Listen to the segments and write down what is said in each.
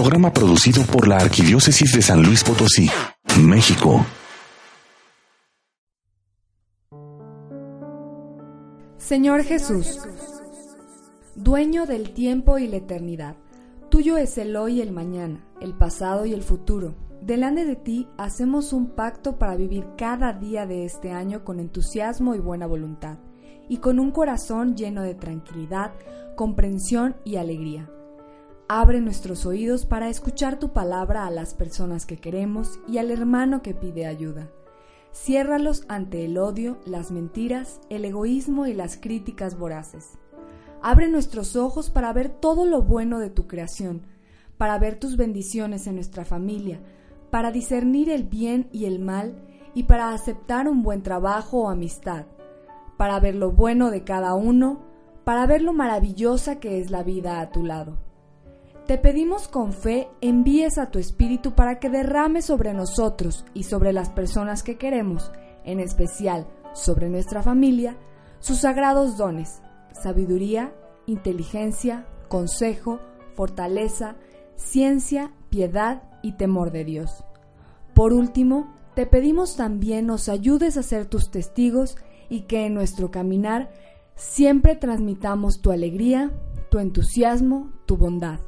Programa producido por la Arquidiócesis de San Luis Potosí, México. Señor Jesús, dueño del tiempo y la eternidad, tuyo es el hoy y el mañana, el pasado y el futuro. Delante de ti hacemos un pacto para vivir cada día de este año con entusiasmo y buena voluntad, y con un corazón lleno de tranquilidad, comprensión y alegría. Abre nuestros oídos para escuchar tu palabra a las personas que queremos y al hermano que pide ayuda. Ciérralos ante el odio, las mentiras, el egoísmo y las críticas voraces. Abre nuestros ojos para ver todo lo bueno de tu creación, para ver tus bendiciones en nuestra familia, para discernir el bien y el mal y para aceptar un buen trabajo o amistad, para ver lo bueno de cada uno, para ver lo maravillosa que es la vida a tu lado. Te pedimos con fe envíes a tu Espíritu para que derrame sobre nosotros y sobre las personas que queremos, en especial sobre nuestra familia, sus sagrados dones, sabiduría, inteligencia, consejo, fortaleza, ciencia, piedad y temor de Dios. Por último, te pedimos también nos ayudes a ser tus testigos y que en nuestro caminar siempre transmitamos tu alegría, tu entusiasmo, tu bondad.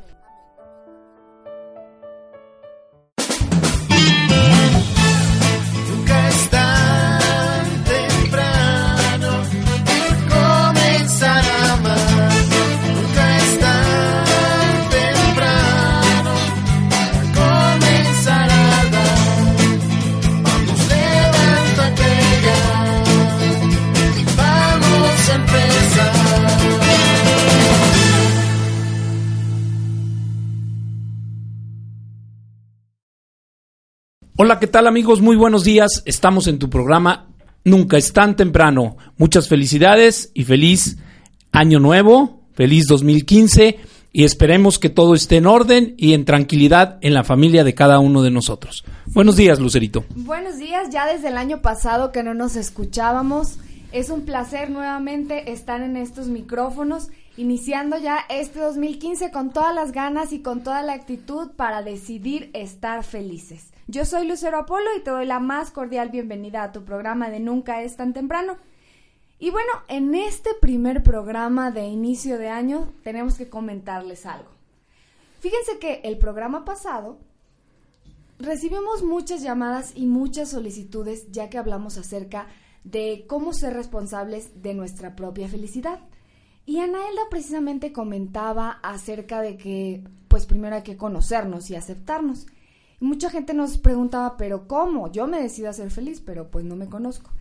Hola, ¿qué tal amigos? Muy buenos días. Estamos en tu programa Nunca es tan temprano. Muchas felicidades y feliz año nuevo, feliz 2015 y esperemos que todo esté en orden y en tranquilidad en la familia de cada uno de nosotros. Buenos días, Lucerito. Buenos días, ya desde el año pasado que no nos escuchábamos. Es un placer nuevamente estar en estos micrófonos, iniciando ya este 2015 con todas las ganas y con toda la actitud para decidir estar felices. Yo soy Lucero Apolo y te doy la más cordial bienvenida a tu programa de Nunca es tan temprano. Y bueno, en este primer programa de inicio de año tenemos que comentarles algo. Fíjense que el programa pasado recibimos muchas llamadas y muchas solicitudes ya que hablamos acerca de cómo ser responsables de nuestra propia felicidad. Y Anaelda precisamente comentaba acerca de que, pues primero hay que conocernos y aceptarnos mucha gente nos preguntaba, pero ¿cómo? Yo me decido a ser feliz, pero pues no me conozco.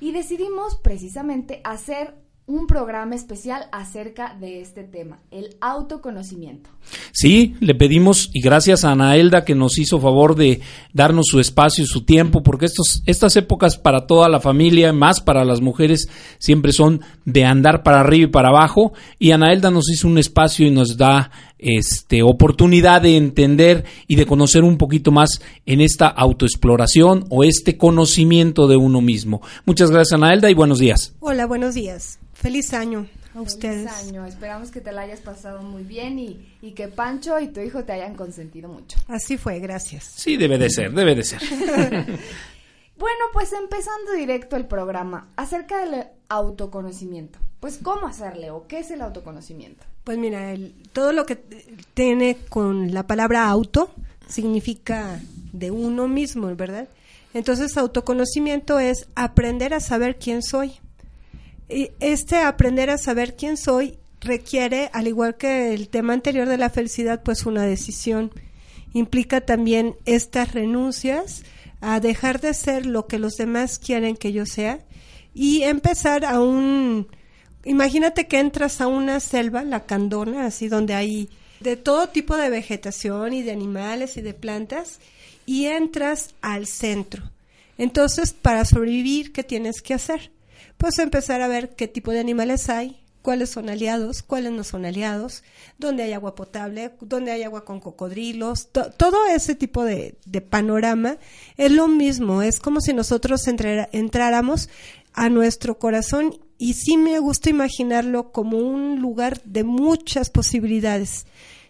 Y decidimos precisamente hacer un programa especial acerca de este tema, el autoconocimiento. Sí, le pedimos y gracias a Anaelda que nos hizo favor de darnos su espacio y su tiempo, porque estos, estas épocas para toda la familia, más para las mujeres, siempre son de andar para arriba y para abajo, y Anaelda nos hizo un espacio y nos da este, oportunidad de entender y de conocer un poquito más en esta autoexploración o este conocimiento de uno mismo. Muchas gracias Anaelda y buenos días. Hola, buenos días. Feliz año a ustedes. Feliz año. Esperamos que te la hayas pasado muy bien y, y, que Pancho y tu hijo te hayan consentido mucho. Así fue, gracias. Sí, debe de ser, debe de ser. bueno, pues empezando directo el programa acerca del autoconocimiento. Pues, ¿cómo hacerle o qué es el autoconocimiento? Pues mira, todo lo que tiene con la palabra auto significa de uno mismo, ¿verdad? Entonces, autoconocimiento es aprender a saber quién soy y este aprender a saber quién soy requiere, al igual que el tema anterior de la felicidad, pues una decisión. Implica también estas renuncias a dejar de ser lo que los demás quieren que yo sea y empezar a un... Imagínate que entras a una selva, la candona, así donde hay de todo tipo de vegetación y de animales y de plantas, y entras al centro. Entonces, para sobrevivir, ¿qué tienes que hacer? pues empezar a ver qué tipo de animales hay, cuáles son aliados, cuáles no son aliados, dónde hay agua potable, dónde hay agua con cocodrilos, todo ese tipo de, panorama es lo mismo, es como si nosotros entráramos a nuestro corazón y sí me gusta imaginarlo como un lugar de muchas posibilidades,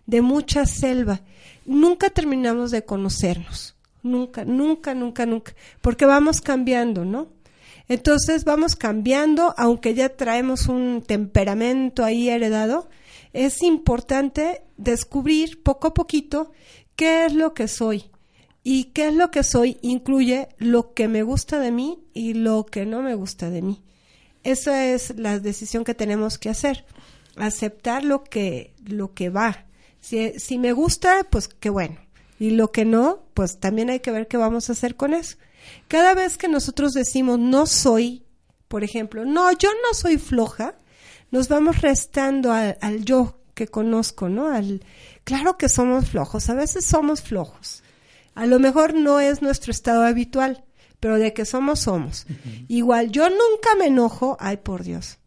de mucha selva. Nunca terminamos de conocernos, nunca, nunca, nunca, nunca, porque vamos cambiando, ¿no? Entonces vamos cambiando, aunque ya traemos un temperamento ahí heredado, es importante descubrir poco a poquito qué es lo que soy. Y qué es lo que soy incluye lo que me gusta de mí y lo que no me gusta de mí. Esa es la decisión que tenemos que hacer. Aceptar lo que, lo que va. Si, si me gusta, pues qué bueno. Y lo que no, pues también hay que ver qué vamos a hacer con eso. Cada vez que nosotros decimos no soy, por ejemplo, no, yo no soy floja, nos vamos restando al, yo que conozco, ¿no? Al, claro que somos flojos, a veces somos flojos. A lo mejor no es nuestro estado habitual, pero de que somos, somos. Igual, yo nunca me enojo, ay por Dios.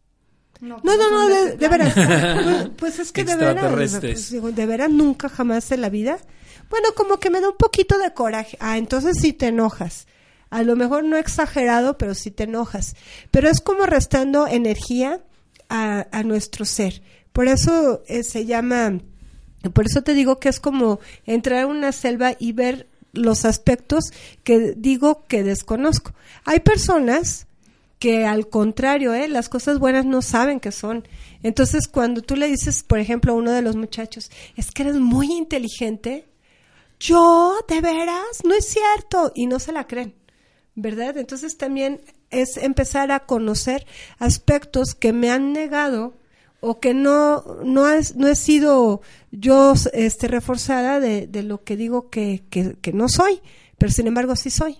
No, no, no, de, veras. Pues, pues, es que de veras, pues, de veras nunca jamás en la vida. Bueno, como que me da un poquito de coraje. Ah, entonces sí te enojas a lo mejor no exagerado, pero sí te enojas. Pero es como restando energía a, nuestro ser. Por eso eh, se llama, por eso te digo que es como entrar a una selva y ver los aspectos que digo que desconozco. Hay personas que al contrario, ¿eh? las cosas buenas no saben qué son. Entonces, cuando tú le dices, por ejemplo, a uno de los muchachos, es que eres muy inteligente, yo, de veras, no es cierto, y no se la creen. ¿verdad? Entonces también es empezar a conocer aspectos que me han negado o que no no es, no he sido yo este reforzada de, de lo que digo que, que, que, no soy, pero sin embargo sí soy.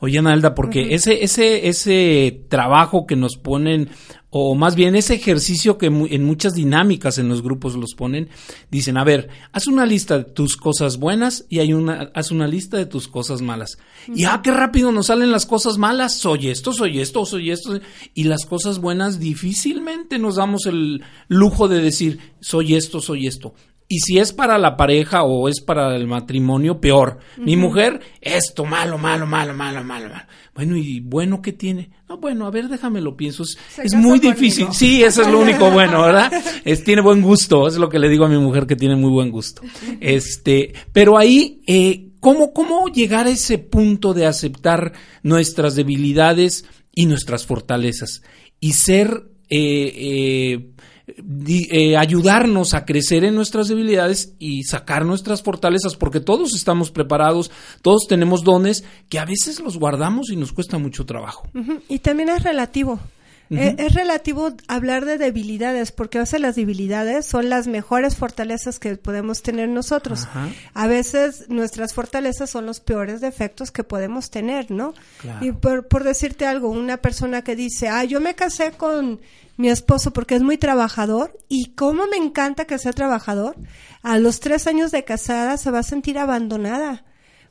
Oye, Analda, porque ese, ese, ese trabajo que nos ponen, o más bien ese ejercicio que en muchas dinámicas en los grupos los ponen, dicen, a ver, haz una lista de tus cosas buenas y hay una, haz una lista de tus cosas malas. Y ah, qué rápido nos salen las cosas malas, soy esto, soy esto, soy esto. Y las cosas buenas difícilmente nos damos el lujo de decir, soy esto, soy esto. Y si es para la pareja o es para el matrimonio, peor. Mi mujer, esto, malo, malo, malo, malo, malo, malo. Bueno, ¿y bueno qué tiene? No, bueno, a ver, déjame lo pienso. Es, muy difícil. Sí, eso es lo único bueno, ¿verdad? Es, tiene buen gusto, es lo que le digo a mi mujer que tiene muy buen gusto. Este, pero ahí, eh, ¿cómo, ¿cómo llegar a ese punto de aceptar nuestras debilidades y nuestras fortalezas? Y ser, eh, eh, eh, ayudarnos a crecer en nuestras debilidades y sacar nuestras fortalezas, porque todos estamos preparados, todos tenemos dones que a veces los guardamos y nos cuesta mucho trabajo. Y también es relativo. Eh, es, relativo hablar de debilidades, porque a veces las debilidades son las mejores fortalezas que podemos tener nosotros. A veces nuestras fortalezas son los peores defectos que podemos tener, ¿no? Y por, por decirte algo, una persona que dice, ah, yo me casé con mi esposo porque es muy trabajador y cómo me encanta que sea trabajador, a los tres años de casada se va a sentir abandonada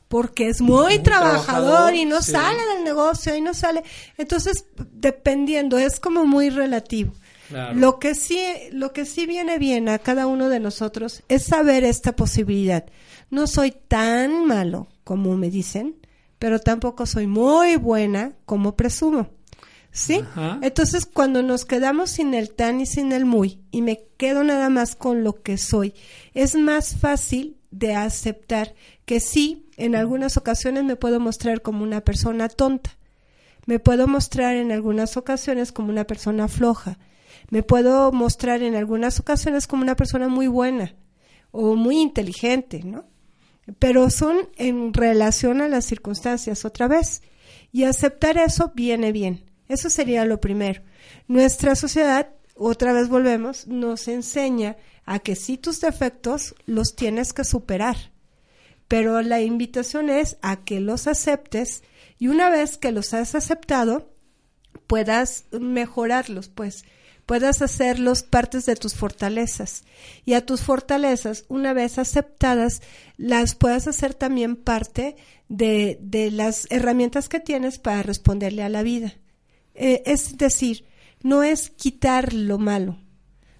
porque es muy, trabajador, y no sale del negocio y no sale. Entonces, dependiendo, es como muy relativo. Lo que sí, lo que sí viene bien a cada uno de nosotros es saber esta posibilidad. No soy tan malo como me dicen, pero tampoco soy muy buena como presumo. ¿Sí? Entonces, cuando nos quedamos sin el tan y sin el muy, y me quedo nada más con lo que soy, es más fácil de aceptar que sí, en algunas ocasiones me puedo mostrar como una persona tonta, me puedo mostrar en algunas ocasiones como una persona floja, me puedo mostrar en algunas ocasiones como una persona muy buena o muy inteligente, ¿no? Pero son en relación a las circunstancias otra vez. Y aceptar eso viene bien. Eso sería lo primero. Nuestra sociedad, otra vez volvemos, nos enseña a que si tus defectos los tienes que superar. Pero la invitación es a que los aceptes y una vez que los has aceptado, puedas mejorarlos, pues puedas hacerlos partes de tus fortalezas. Y a tus fortalezas, una vez aceptadas, las puedas hacer también parte de, de las herramientas que tienes para responderle a la vida. Eh, es decir, no es quitar lo malo,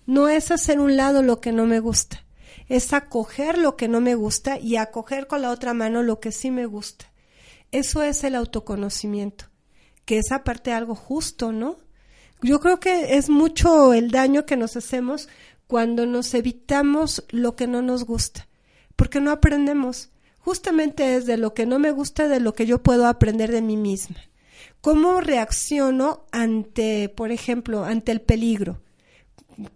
no es hacer un lado lo que no me gusta, es acoger lo que no me gusta y acoger con la otra mano lo que sí me gusta. Eso es el autoconocimiento, que es aparte algo justo, ¿no? Yo creo que es mucho el daño que nos hacemos cuando nos evitamos lo que no nos gusta, porque no aprendemos. Justamente es de lo que no me gusta, de lo que yo puedo aprender de mí misma. ¿Cómo reacciono ante, por ejemplo, ante el peligro?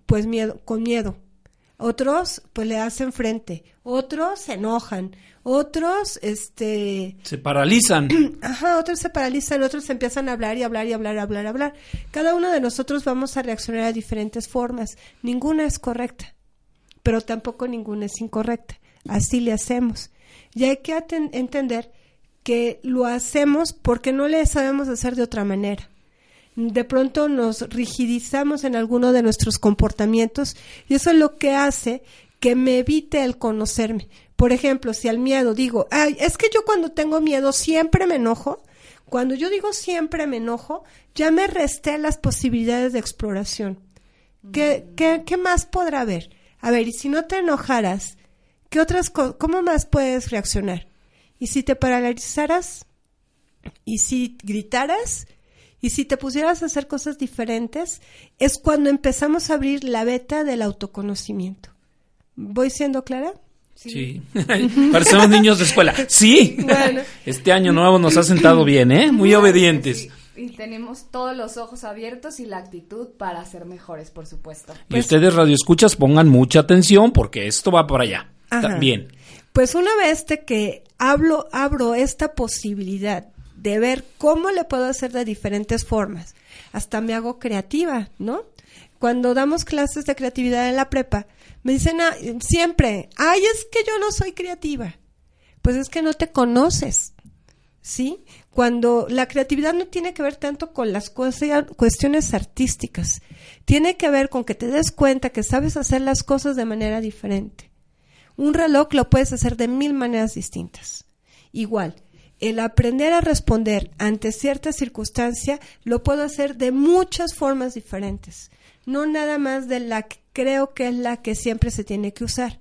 Pues miedo, con miedo. Otros, pues le hacen frente. Otros se enojan. Otros, este... Se paralizan. Ajá, otros se paralizan, otros empiezan a hablar y hablar y hablar, hablar, hablar. Cada uno de nosotros vamos a reaccionar de diferentes formas. Ninguna es correcta, pero tampoco ninguna es incorrecta. Así le hacemos. Y hay que entender que lo hacemos porque no le sabemos hacer de otra manera de pronto nos rigidizamos en alguno de nuestros comportamientos y eso es lo que hace que me evite el conocerme. Por ejemplo, si al miedo digo, ay, es que yo cuando tengo miedo siempre me enojo, cuando yo digo siempre me enojo, ya me resté las posibilidades de exploración. ¿Qué, qué, qué más podrá haber? A ver, y si no te enojaras, ¿qué otras cómo más puedes reaccionar? ¿Y si te paralizaras? ¿Y si gritaras? Y si te pusieras a hacer cosas diferentes, es cuando empezamos a abrir la beta del autoconocimiento. ¿Voy siendo clara? Sí. Parecemos niños de escuela. Sí. Este año nuevo nos ha sentado bien, ¿eh? Muy obedientes. Y tenemos todos los ojos abiertos y la actitud para ser mejores, por supuesto. Y pues ustedes, radioescuchas, pongan mucha atención porque esto va por allá. También. Pues una vez que hablo, abro esta posibilidad de ver cómo le puedo hacer de diferentes formas. Hasta me hago creativa, ¿no? Cuando damos clases de creatividad en la prepa, me dicen ah, siempre, ay, es que yo no soy creativa. Pues es que no te conoces, ¿sí? Cuando la creatividad no tiene que ver tanto con las cuestiones artísticas, tiene que ver con que te des cuenta que sabes hacer las cosas de manera diferente. Un reloj lo puedes hacer de mil maneras distintas. Igual, el aprender a responder ante cierta circunstancia lo puedo hacer de muchas formas diferentes, no nada más de la que creo que es la que siempre se tiene que usar.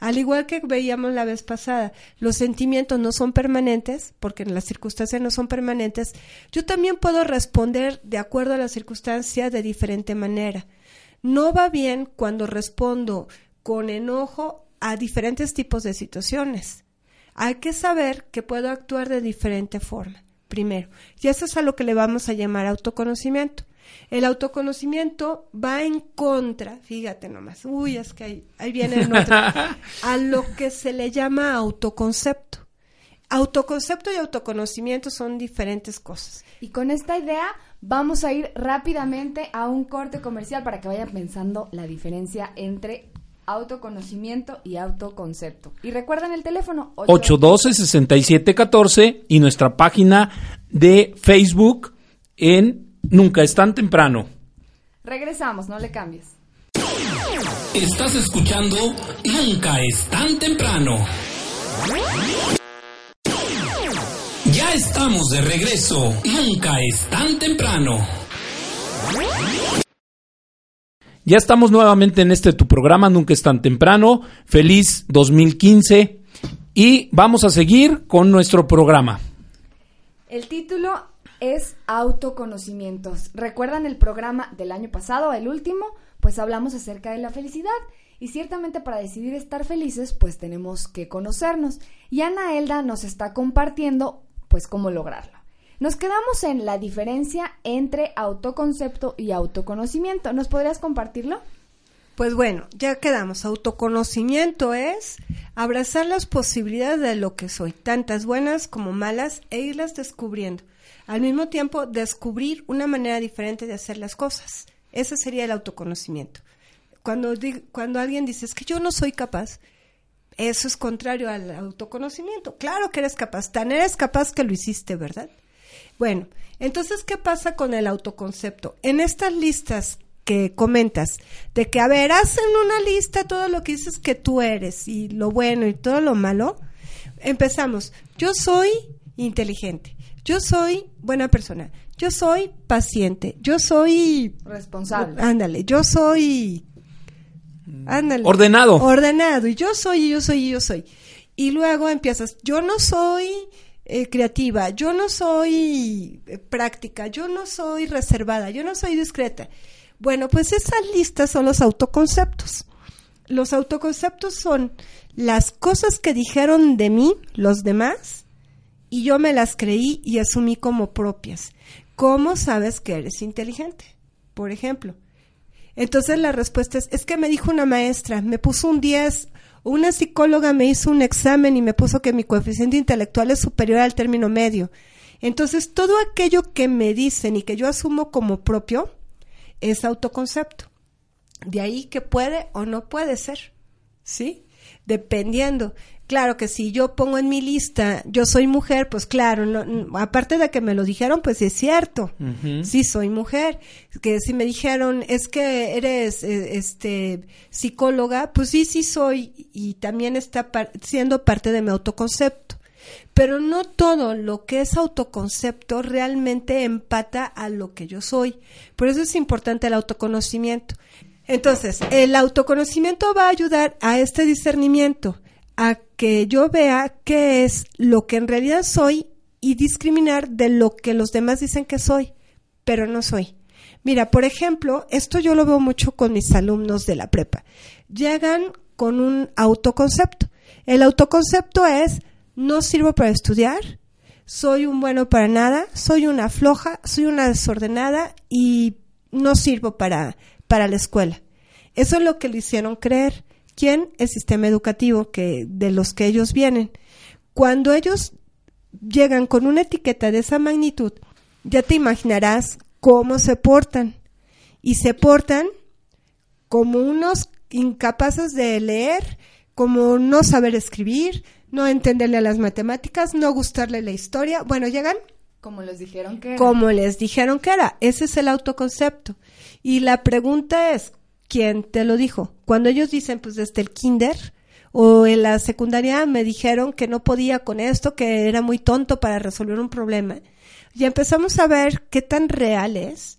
Al igual que veíamos la vez pasada, los sentimientos no son permanentes, porque las circunstancias no son permanentes, yo también puedo responder de acuerdo a la circunstancia de diferente manera. No va bien cuando respondo con enojo a diferentes tipos de situaciones hay que saber que puedo actuar de diferente forma, primero. Y eso es a lo que le vamos a llamar autoconocimiento. El autoconocimiento va en contra, fíjate nomás, uy, es que ahí, ahí viene el otro, a lo que se le llama autoconcepto. Autoconcepto y autoconocimiento son diferentes cosas. Y con esta idea vamos a ir rápidamente a un corte comercial para que vayan pensando la diferencia entre autoconocimiento y autoconcepto. Y recuerden el teléfono 812-6714 y nuestra página de Facebook en Nunca es tan temprano. Regresamos, no le cambies. Estás escuchando Nunca es tan temprano. Ya estamos de regreso. Nunca es tan temprano. Ya estamos nuevamente en este tu programa, nunca es tan temprano. Feliz 2015 y vamos a seguir con nuestro programa. El título es Autoconocimientos. ¿Recuerdan el programa del año pasado, el último? Pues hablamos acerca de la felicidad. Y ciertamente para decidir estar felices, pues tenemos que conocernos. Y Ana Elda nos está compartiendo, pues, cómo lograrlo. Nos quedamos en la diferencia entre autoconcepto y autoconocimiento. ¿Nos podrías compartirlo? Pues bueno, ya quedamos. Autoconocimiento es abrazar las posibilidades de lo que soy, tantas buenas como malas, e irlas descubriendo. Al mismo tiempo, descubrir una manera diferente de hacer las cosas. Ese sería el autoconocimiento. Cuando, cuando alguien dice, es que yo no soy capaz, eso es contrario al autoconocimiento. Claro que eres capaz, tan eres capaz que lo hiciste, ¿verdad? Bueno, entonces, ¿qué pasa con el autoconcepto? En estas listas que comentas, de que, a ver, hacen una lista todo lo que dices que tú eres y lo bueno y todo lo malo, empezamos. Yo soy inteligente, yo soy buena persona, yo soy paciente, yo soy responsable. Ándale, yo soy ándale, ordenado. Ordenado, y yo soy, y yo soy, y yo soy. Y luego empiezas, yo no soy eh, creativa, yo no soy eh, práctica, yo no soy reservada, yo no soy discreta. Bueno, pues esas listas son los autoconceptos. Los autoconceptos son las cosas que dijeron de mí los demás y yo me las creí y asumí como propias. ¿Cómo sabes que eres inteligente? Por ejemplo. Entonces la respuesta es, es que me dijo una maestra, me puso un 10 una psicóloga me hizo un examen y me puso que mi coeficiente intelectual es superior al término medio. Entonces, todo aquello que me dicen y que yo asumo como propio es autoconcepto. De ahí que puede o no puede ser. ¿Sí? Dependiendo. Claro que si yo pongo en mi lista, yo soy mujer, pues claro, no, aparte de que me lo dijeron, pues es cierto, sí soy mujer. Que si me dijeron, es que eres eh, este psicóloga, pues sí, sí soy y también está siendo parte de mi autoconcepto. Pero no todo lo que es autoconcepto realmente empata a lo que yo soy. Por eso es importante el autoconocimiento. Entonces, el autoconocimiento va a ayudar a este discernimiento a que yo vea qué es lo que en realidad soy y discriminar de lo que los demás dicen que soy, pero no soy. Mira, por ejemplo, esto yo lo veo mucho con mis alumnos de la prepa. Llegan con un autoconcepto. El autoconcepto es, no sirvo para estudiar, soy un bueno para nada, soy una floja, soy una desordenada y no sirvo para, para la escuela. Eso es lo que le hicieron creer. ¿Quién? El sistema educativo que, de los que ellos vienen. Cuando ellos llegan con una etiqueta de esa magnitud, ya te imaginarás cómo se portan. Y se portan como unos incapaces de leer, como no saber escribir, no entenderle a las matemáticas, no gustarle la historia. Bueno, llegan. Como les dijeron que era. Como les dijeron que era. Ese es el autoconcepto. Y la pregunta es, ¿quién te lo dijo? Cuando ellos dicen, pues desde el kinder o en la secundaria me dijeron que no podía con esto, que era muy tonto para resolver un problema, y empezamos a ver qué tan real es,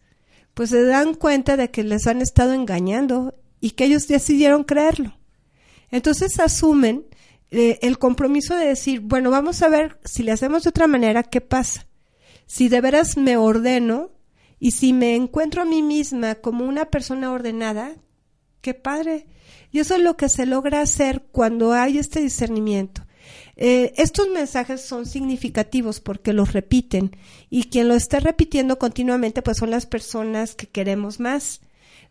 pues se dan cuenta de que les han estado engañando y que ellos decidieron creerlo. Entonces asumen eh, el compromiso de decir, bueno, vamos a ver si le hacemos de otra manera, ¿qué pasa? Si de veras me ordeno y si me encuentro a mí misma como una persona ordenada, qué padre. Y eso es lo que se logra hacer cuando hay este discernimiento. Eh, estos mensajes son significativos porque los repiten y quien lo está repitiendo continuamente pues son las personas que queremos más.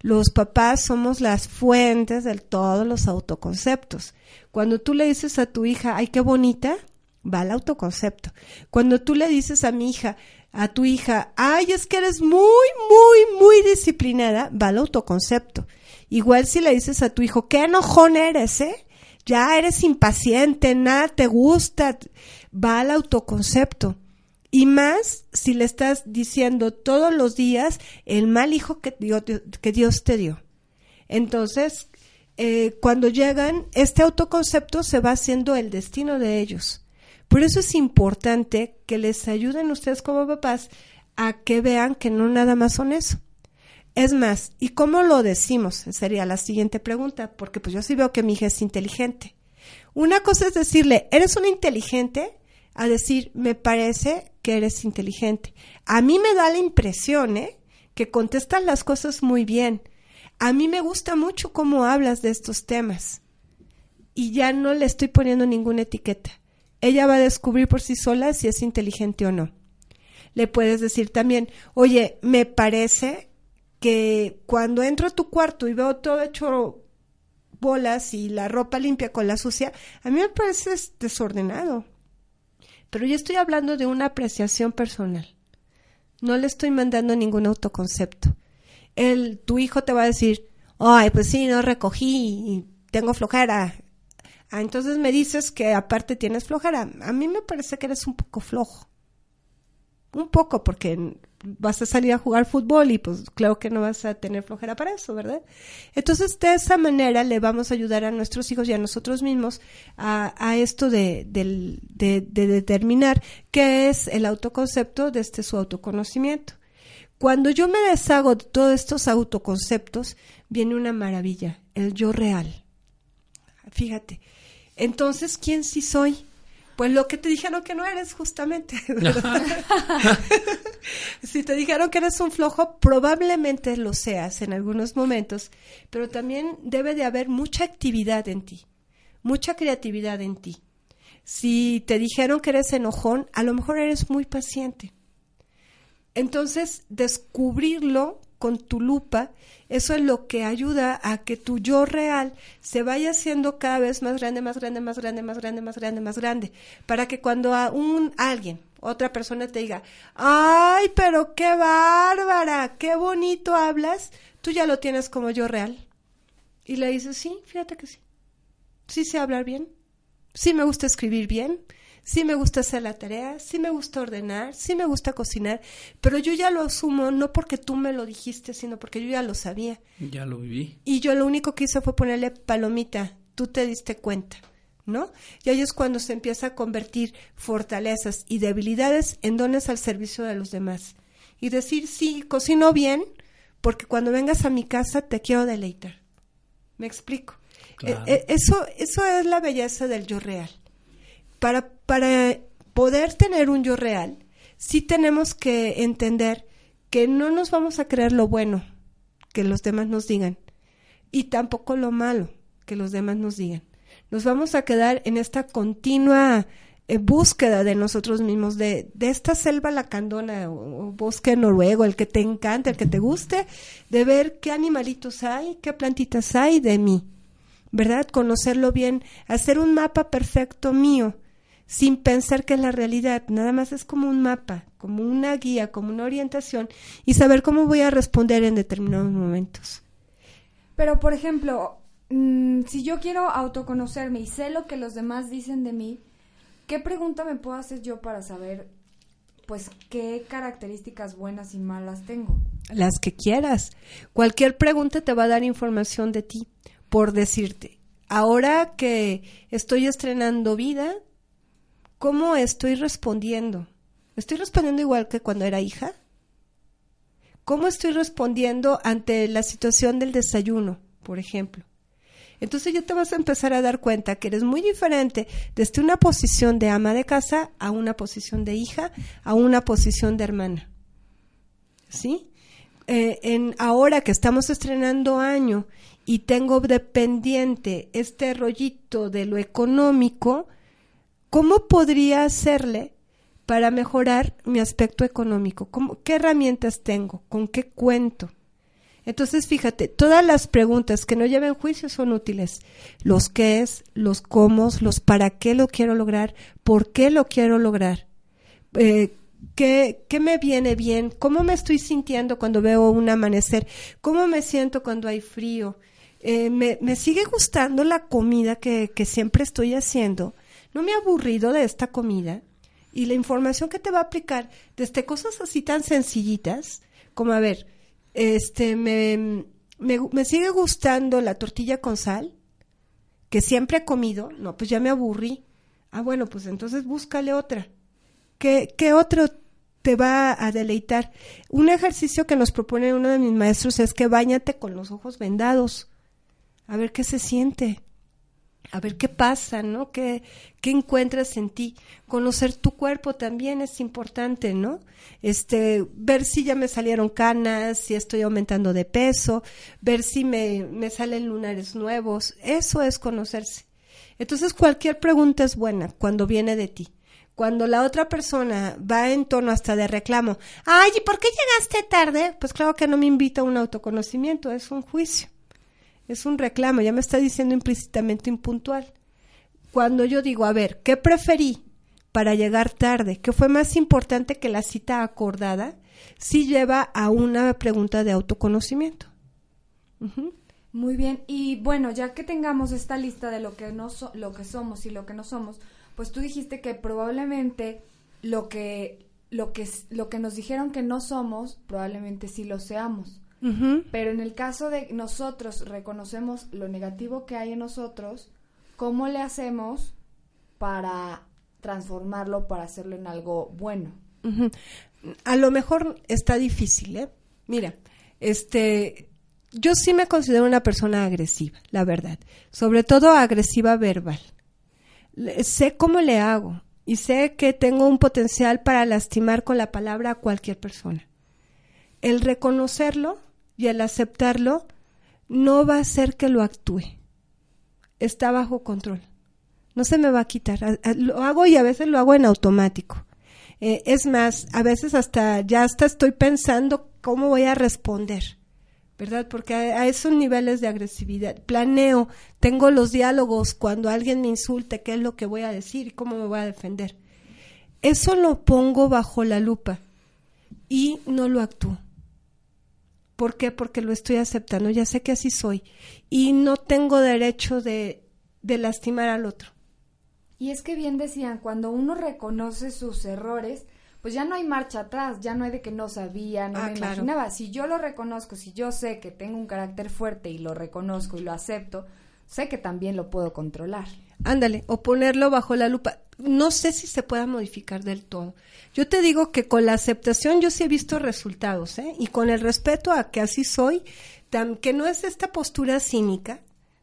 Los papás somos las fuentes de todos los autoconceptos. Cuando tú le dices a tu hija, ay, qué bonita, va el autoconcepto. Cuando tú le dices a mi hija, a tu hija, ay, es que eres muy, muy, muy disciplinada, va el autoconcepto. Igual si le dices a tu hijo, qué enojón eres, ¿eh? Ya eres impaciente, nada te gusta, va al autoconcepto. Y más si le estás diciendo todos los días el mal hijo que Dios, que Dios te dio. Entonces, eh, cuando llegan, este autoconcepto se va haciendo el destino de ellos. Por eso es importante que les ayuden ustedes como papás a que vean que no nada más son eso. Es más, ¿y cómo lo decimos? Sería la siguiente pregunta, porque pues yo sí veo que mi hija es inteligente. Una cosa es decirle, ¿eres una inteligente? A decir, me parece que eres inteligente. A mí me da la impresión, ¿eh? Que contestas las cosas muy bien. A mí me gusta mucho cómo hablas de estos temas. Y ya no le estoy poniendo ninguna etiqueta. Ella va a descubrir por sí sola si es inteligente o no. Le puedes decir también, oye, me parece que cuando entro a tu cuarto y veo todo hecho bolas y la ropa limpia con la sucia, a mí me parece desordenado. Pero yo estoy hablando de una apreciación personal. No le estoy mandando ningún autoconcepto. El, tu hijo te va a decir, ay, pues sí, no recogí tengo flojera. Ah, entonces me dices que aparte tienes flojera. A mí me parece que eres un poco flojo. Un poco, porque vas a salir a jugar fútbol y pues claro que no vas a tener flojera para eso, ¿verdad? Entonces de esa manera le vamos a ayudar a nuestros hijos y a nosotros mismos a, esto de, de, de, determinar qué es el autoconcepto de este su autoconocimiento. Cuando yo me deshago de todos estos autoconceptos, viene una maravilla, el yo real. Fíjate. Entonces, ¿quién sí soy? Pues lo que te dijeron que no eres, justamente. si te dijeron que eres un flojo, probablemente lo seas en algunos momentos, pero también debe de haber mucha actividad en ti, mucha creatividad en ti. Si te dijeron que eres enojón, a lo mejor eres muy paciente. Entonces, descubrirlo con tu lupa, eso es lo que ayuda a que tu yo real se vaya haciendo cada vez más grande, más grande, más grande, más grande, más grande, más grande, para que cuando a un alguien, otra persona te diga, "Ay, pero qué bárbara, qué bonito hablas", tú ya lo tienes como yo real. Y le dices, "Sí, fíjate que sí. Sí sé hablar bien. Sí me gusta escribir bien." Sí me gusta hacer la tarea, sí me gusta ordenar, sí me gusta cocinar, pero yo ya lo asumo no porque tú me lo dijiste, sino porque yo ya lo sabía. Ya lo viví. Y yo lo único que hice fue ponerle palomita, tú te diste cuenta, ¿no? Y ahí es cuando se empieza a convertir fortalezas y debilidades en dones al servicio de los demás. Y decir, sí, cocino bien, porque cuando vengas a mi casa te quiero deleitar. ¿Me explico? E, e, eso, eso es la belleza del yo real para, para poder tener un yo real, sí tenemos que entender que no nos vamos a creer lo bueno que los demás nos digan y tampoco lo malo que los demás nos digan. Nos vamos a quedar en esta continua eh, búsqueda de nosotros mismos, de, de esta selva lacandona o, o, bosque noruego, el que te encanta, el que te guste, de ver qué animalitos hay, qué plantitas hay de mí, ¿verdad? Conocerlo bien, hacer un mapa perfecto mío sin pensar que es la realidad, nada más es como un mapa, como una guía, como una orientación y saber cómo voy a responder en determinados momentos. Pero, por ejemplo, mmm, si yo quiero autoconocerme y sé lo que los demás dicen de mí, ¿qué pregunta me puedo hacer yo para saber, pues, qué características buenas y malas tengo? Las que quieras. Cualquier pregunta te va a dar información de ti, por decirte. Ahora que estoy estrenando vida, ¿Cómo estoy respondiendo? ¿Estoy respondiendo igual que cuando era hija? ¿Cómo estoy respondiendo ante la situación del desayuno, por ejemplo? Entonces ya te vas a empezar a dar cuenta que eres muy diferente desde una posición de ama de casa a una posición de hija, a una posición de hermana. ¿Sí? Eh, en, ahora que estamos estrenando año y tengo dependiente este rollito de lo económico, ¿Cómo podría hacerle para mejorar mi aspecto económico? ¿Qué herramientas tengo? ¿Con qué cuento? Entonces, fíjate, todas las preguntas que no lleven juicio son útiles. Los qué es, los cómo, los para qué lo quiero lograr, por qué lo quiero lograr, eh, ¿qué, ¿qué, me viene bien, cómo me estoy sintiendo cuando veo un amanecer, cómo me siento cuando hay frío. Eh, me, me, sigue gustando la comida que, que siempre estoy haciendo no me he aburrido de esta comida y la información que te va a aplicar desde cosas así tan sencillitas como a ver, este me, me, sigue gustando la tortilla con sal que siempre he comido, no, pues ya me aburrí. Ah, bueno, pues entonces búscale otra. ¿Qué, qué otro te va a deleitar? Un ejercicio que nos propone uno de mis maestros es que bañate con los ojos vendados. A ver qué se siente a ver qué pasa, ¿no? ¿Qué, ¿Qué encuentras en ti? Conocer tu cuerpo también es importante, ¿no? Este, ver si ya me salieron canas, si estoy aumentando de peso, ver si me, me salen lunares nuevos, eso es conocerse. Entonces cualquier pregunta es buena cuando viene de ti. Cuando la otra persona va en tono hasta de reclamo, ay, ¿y por qué llegaste tarde? Pues claro que no me invita a un autoconocimiento, es un juicio es un reclamo, ya me está diciendo implícitamente impuntual. Cuando yo digo, a ver, ¿qué preferí para llegar tarde? ¿Qué fue más importante que la cita acordada? Sí lleva a una pregunta de autoconocimiento. Muy bien, y bueno, ya que tengamos esta lista de lo que, no lo que somos y lo que no somos, pues tú dijiste que probablemente lo que, lo que, lo que nos dijeron que no somos, probablemente sí lo seamos. Pero en el caso de nosotros reconocemos lo negativo que hay en nosotros, ¿cómo le hacemos para transformarlo, para hacerlo en algo bueno? A lo mejor está difícil, ¿eh? Mira, este, yo sí me considero una persona agresiva, la verdad. Sobre todo agresiva verbal. Sé cómo le hago. y sé que tengo un potencial para lastimar con la palabra a cualquier persona. El reconocerlo y el aceptarlo no va a hacer que lo actúe. Está bajo control. No se me va a quitar. Lo hago y a veces lo hago en automático. Eh, es más, a veces hasta ya hasta estoy pensando cómo voy a responder ¿verdad? Porque a, esos niveles de agresividad, planeo, tengo los diálogos cuando alguien me insulte, qué es lo que voy a decir y cómo me voy a defender. Eso lo pongo bajo la lupa y no lo actúo. ¿Por qué? Porque lo estoy aceptando, ya sé que así soy y no tengo derecho de, de lastimar al otro. Y es que bien decían, cuando uno reconoce sus errores, pues ya no hay marcha atrás, ya no hay de que no sabía, no ah, me imaginaba. Si yo lo reconozco, si yo sé que tengo un carácter fuerte y lo reconozco y lo acepto, sé que también lo puedo controlar. Ándale, o ponerlo bajo la lupa. No sé si se pueda modificar del todo. Yo te digo que con la aceptación yo sí he visto resultados, ¿eh? Y con el respeto a que así soy, que no es esta postura cínica,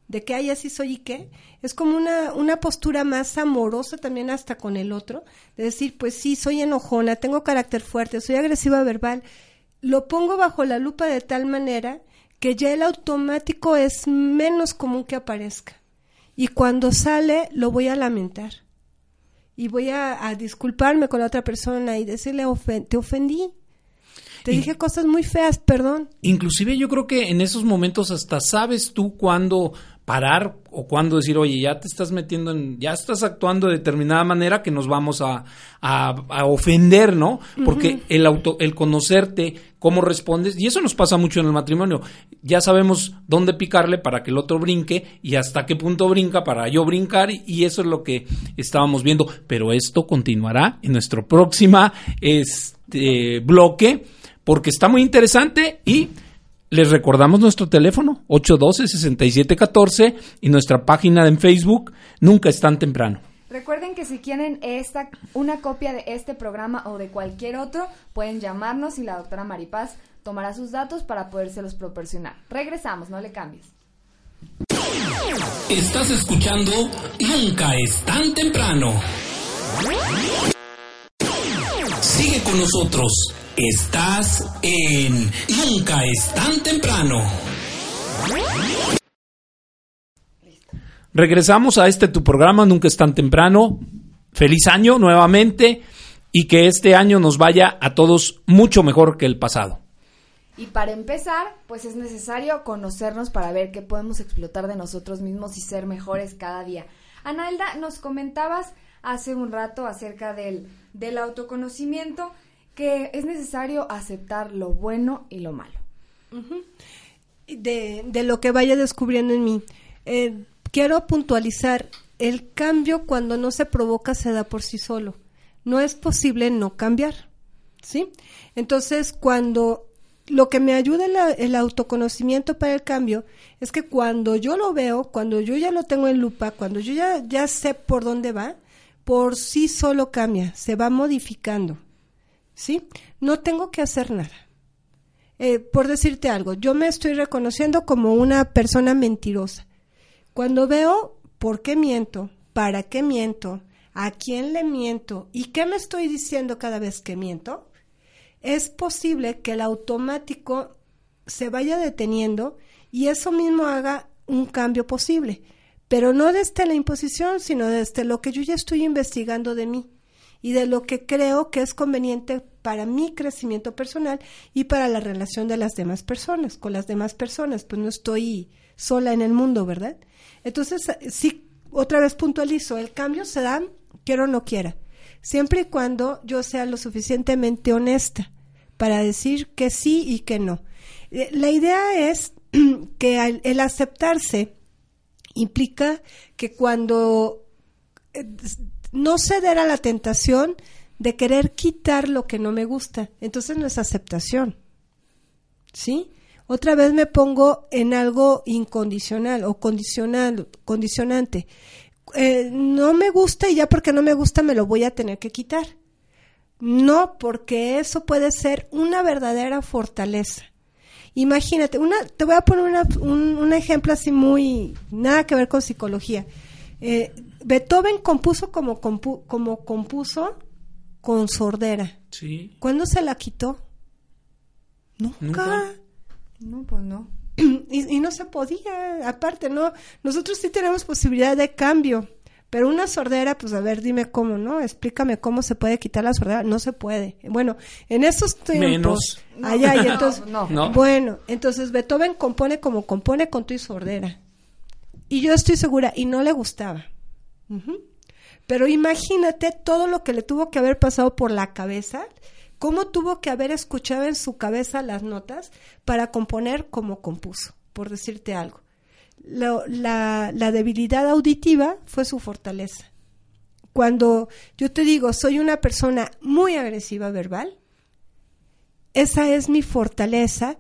de que hay así soy y qué, es como una, una postura más amorosa también hasta con el otro, de decir, pues sí, soy enojona, tengo carácter fuerte, soy agresiva verbal, lo pongo bajo la lupa de tal manera que ya el automático es menos común que aparezca. Y cuando sale, lo voy a lamentar. Y voy a, disculparme con la otra persona y decirle, te ofendí. Te dije cosas muy feas, perdón. Inclusive yo creo que en esos momentos hasta sabes tú cuándo parar o cuando decir, oye, ya te estás metiendo en, ya estás actuando de determinada manera que nos vamos a, a, ofender, ¿no? Porque el auto, el conocerte, cómo respondes, y eso nos pasa mucho en el matrimonio. Ya sabemos dónde picarle para que el otro brinque y hasta qué punto brinca para yo brincar, y, eso es lo que estábamos viendo. Pero esto continuará en nuestro próxima este, bloque, porque está muy interesante y les recordamos nuestro teléfono 812-6714 y nuestra página en Facebook Nunca es tan temprano. Recuerden que si quieren esta, una copia de este programa o de cualquier otro, pueden llamarnos y la doctora Maripaz tomará sus datos para podérselos proporcionar. Regresamos, no le cambies. Estás escuchando Nunca es tan temprano. Sigue con nosotros. Estás en Nunca es tan temprano. Regresamos a este tu programa, Nunca es tan temprano. Feliz año nuevamente y que este año nos vaya a todos mucho mejor que el pasado. Y para empezar, pues es necesario conocernos para ver qué podemos explotar de nosotros mismos y ser mejores cada día. Analda, nos comentabas hace un rato acerca del, del autoconocimiento que es necesario aceptar lo bueno y lo malo. de, de, lo que vaya descubriendo en mí. Eh, quiero puntualizar, el cambio cuando no se provoca se da por sí solo. No es posible no cambiar, ¿sí? Entonces, cuando lo que me ayuda el autoconocimiento para el cambio es que cuando yo lo veo, cuando yo ya lo tengo en lupa, cuando yo ya, ya sé por dónde va, por sí solo cambia, se va modificando. ¿sí? No tengo que hacer nada. Eh, por decirte algo, yo me estoy reconociendo como una persona mentirosa. Cuando veo por qué miento, para qué miento, a quién le miento y qué me estoy diciendo cada vez que miento, es posible que el automático se vaya deteniendo y eso mismo haga un cambio posible, pero no desde la imposición, sino desde lo que yo ya estoy investigando de mí y de lo que creo que es conveniente para mi crecimiento personal y para la relación de las demás personas, con las demás personas, pues no estoy sola en el mundo, ¿verdad? Entonces, sí, otra vez puntualizo, el cambio se da, quiera o no quiera, siempre y cuando yo sea lo suficientemente honesta para decir que sí y que no. Eh, la idea es que el aceptarse implica que cuando eh, no ceder a la tentación de querer quitar lo que no me gusta. Entonces no es aceptación. ¿Sí? Otra vez me pongo en algo incondicional o condicional, condicionante. Eh, no me gusta y ya porque no me gusta me lo voy a tener que quitar. No, porque eso puede ser una verdadera fortaleza. Imagínate, una, te voy a poner un, un ejemplo así muy, nada que ver con psicología Eh, Beethoven compuso como, compu- como compuso con sordera. Sí. ¿Cuándo se la quitó? Nunca. Nunca. No, pues no. Y, y no se podía, aparte, ¿no? Nosotros sí tenemos posibilidad de cambio, pero una sordera, pues a ver, dime cómo, ¿no? Explícame cómo se puede quitar la sordera. No se puede. Bueno, en esos tiempos, Menos. allá y entonces, No, no. bueno, entonces Beethoven compone como compone con tu y sordera. Y yo estoy segura, y no le gustaba. Pero imagínate todo lo que le tuvo que haber pasado por la cabeza, cómo tuvo que haber escuchado en su cabeza las notas para componer como compuso, por decirte algo. La, la debilidad auditiva fue su fortaleza. Cuando yo te digo, soy una persona muy agresiva verbal, esa es mi fortaleza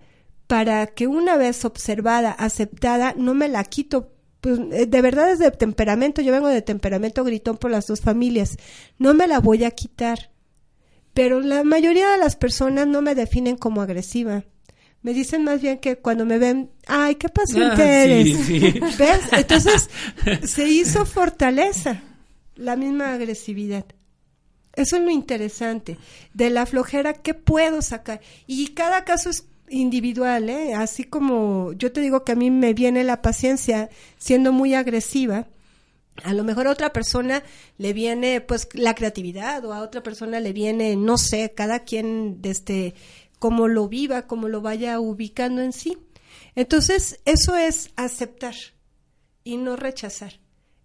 para que una vez observada, aceptada, no me la quito. Pues, eh, de verdad es de temperamento, yo vengo de temperamento gritón por las dos familias, no me la voy a quitar. Pero la mayoría de las personas no me definen como agresiva. Me dicen más bien que cuando me ven, ay, qué paciente Ah, sí, eres. sí. ¿Ves? Entonces se hizo fortaleza la misma agresividad. Eso es lo interesante. De la flojera, ¿qué puedo sacar? Y cada caso es individual, ¿eh? Así como yo te digo que a mí me viene la paciencia siendo muy agresiva, a lo mejor a otra persona le viene pues la creatividad o a otra persona le viene, no sé, cada quien desde cómo lo viva, cómo lo vaya ubicando en sí. Entonces, eso es aceptar y no rechazar.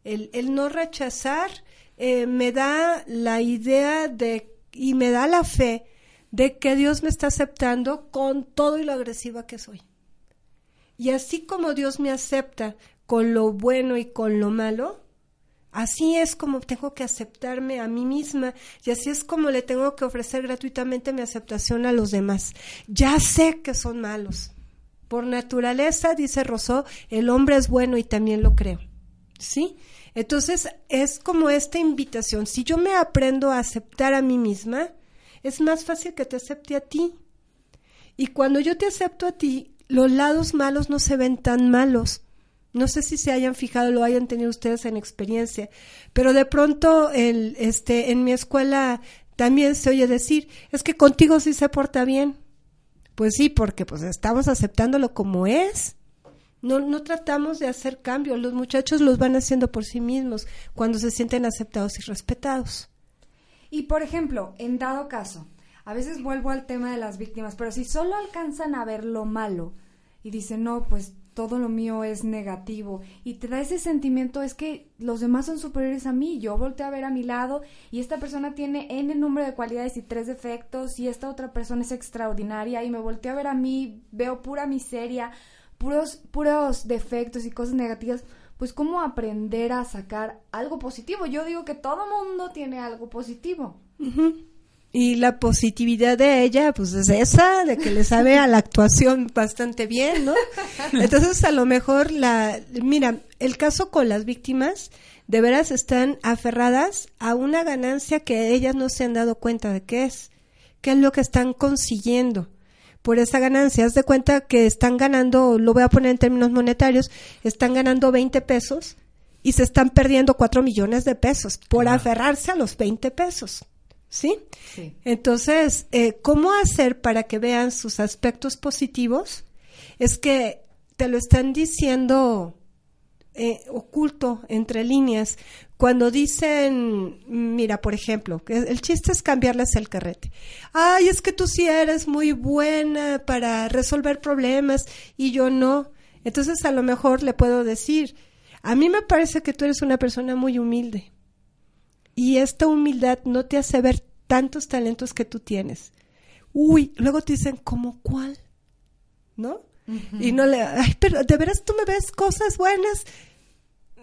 El, el no rechazar eh, me da la idea de y me da la fe de que Dios me está aceptando con todo y lo agresiva que soy. Y así como Dios me acepta con lo bueno y con lo malo, así es como tengo que aceptarme a mí misma y así es como le tengo que ofrecer gratuitamente mi aceptación a los demás. Ya sé que son malos. Por naturaleza, dice Rousseau, el hombre es bueno y también lo creo. ¿Sí? Entonces es como esta invitación. Si yo me aprendo a aceptar a mí misma, es más fácil que te acepte a ti. Y cuando yo te acepto a ti, los lados malos no se ven tan malos. No sé si se hayan fijado, lo hayan tenido ustedes en experiencia, pero de pronto el, este, en mi escuela también se oye decir, es que contigo sí se porta bien. Pues sí, porque pues estamos aceptándolo como es. No, no tratamos de hacer cambios, los muchachos los van haciendo por sí mismos cuando se sienten aceptados y respetados. Y por ejemplo, en dado caso, a veces vuelvo al tema de las víctimas, pero si solo alcanzan a ver lo malo y dicen, no, pues todo lo mío es negativo y te da ese sentimiento es que los demás son superiores a mí, yo volteo a ver a mi lado y esta persona tiene n número de cualidades y tres defectos y esta otra persona es extraordinaria y me volteo a ver a mí, veo pura miseria, puros puros defectos y cosas negativas, pues cómo aprender a sacar algo positivo. Yo digo que todo mundo tiene algo positivo. Y la positividad de ella, pues es esa, de que le sabe a la actuación bastante bien, ¿no? Entonces, a lo mejor la, mira, el caso con las víctimas, de veras están aferradas a una ganancia que ellas no se han dado cuenta de qué es, qué es lo que están consiguiendo por esa ganancia. Haz de cuenta que están ganando, lo voy a poner en términos monetarios, están ganando 20 pesos y se están perdiendo 4 millones de pesos por aferrarse a los 20 pesos. ¿Sí? Sí. Entonces, eh, ¿cómo hacer para que vean sus aspectos positivos? Es que te lo están diciendo eh, oculto entre líneas. Cuando dicen, mira, por ejemplo, que el chiste es cambiarles el carrete. Ay, es que tú sí eres muy buena para resolver problemas y yo no. Entonces, a lo mejor le puedo decir, a mí me parece que tú eres una persona muy humilde y esta humildad no te hace ver tantos talentos que tú tienes. Uy, luego te dicen, ¿cómo cuál? ¿No? Y no le, ay, pero de veras tú me ves cosas buenas.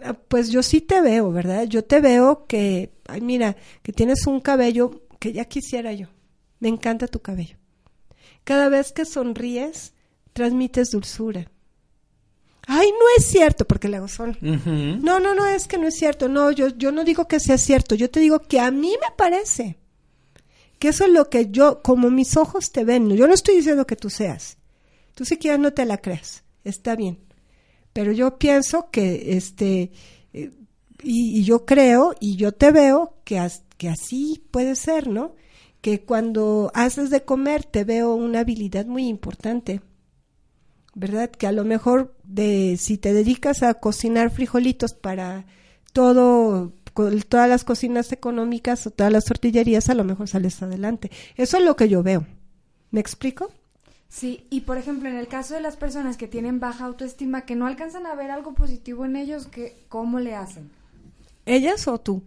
Ah, Pues yo sí te veo, ¿verdad? Yo te veo que, ay, mira, que tienes un cabello que ya quisiera yo. Me encanta tu cabello. Cada vez que sonríes, transmites dulzura. Ay, no es cierto, porque luego son. Ujú. No, no, no, es que no es cierto. No, yo, yo no digo que sea cierto. Yo te digo que a mí me parece que eso es lo que yo, como mis ojos te ven. Yo no estoy diciendo que tú seas. Tú si quieres no te la creas. Está bien. Pero yo pienso que este eh, y, yo creo y yo te veo que, que así puede ser, ¿no? Que cuando haces de comer te veo una habilidad muy importante, ¿verdad? Que a lo mejor de si te dedicas a cocinar frijolitos para todo todas las cocinas económicas o todas las tortillerías, a lo mejor sales adelante. Eso es lo que yo veo. ¿Me explico? Sí, y por ejemplo, en el caso de las personas que tienen baja autoestima, que no alcanzan a ver algo positivo en ellos, que, ¿cómo le hacen? ¿Ellas o tú?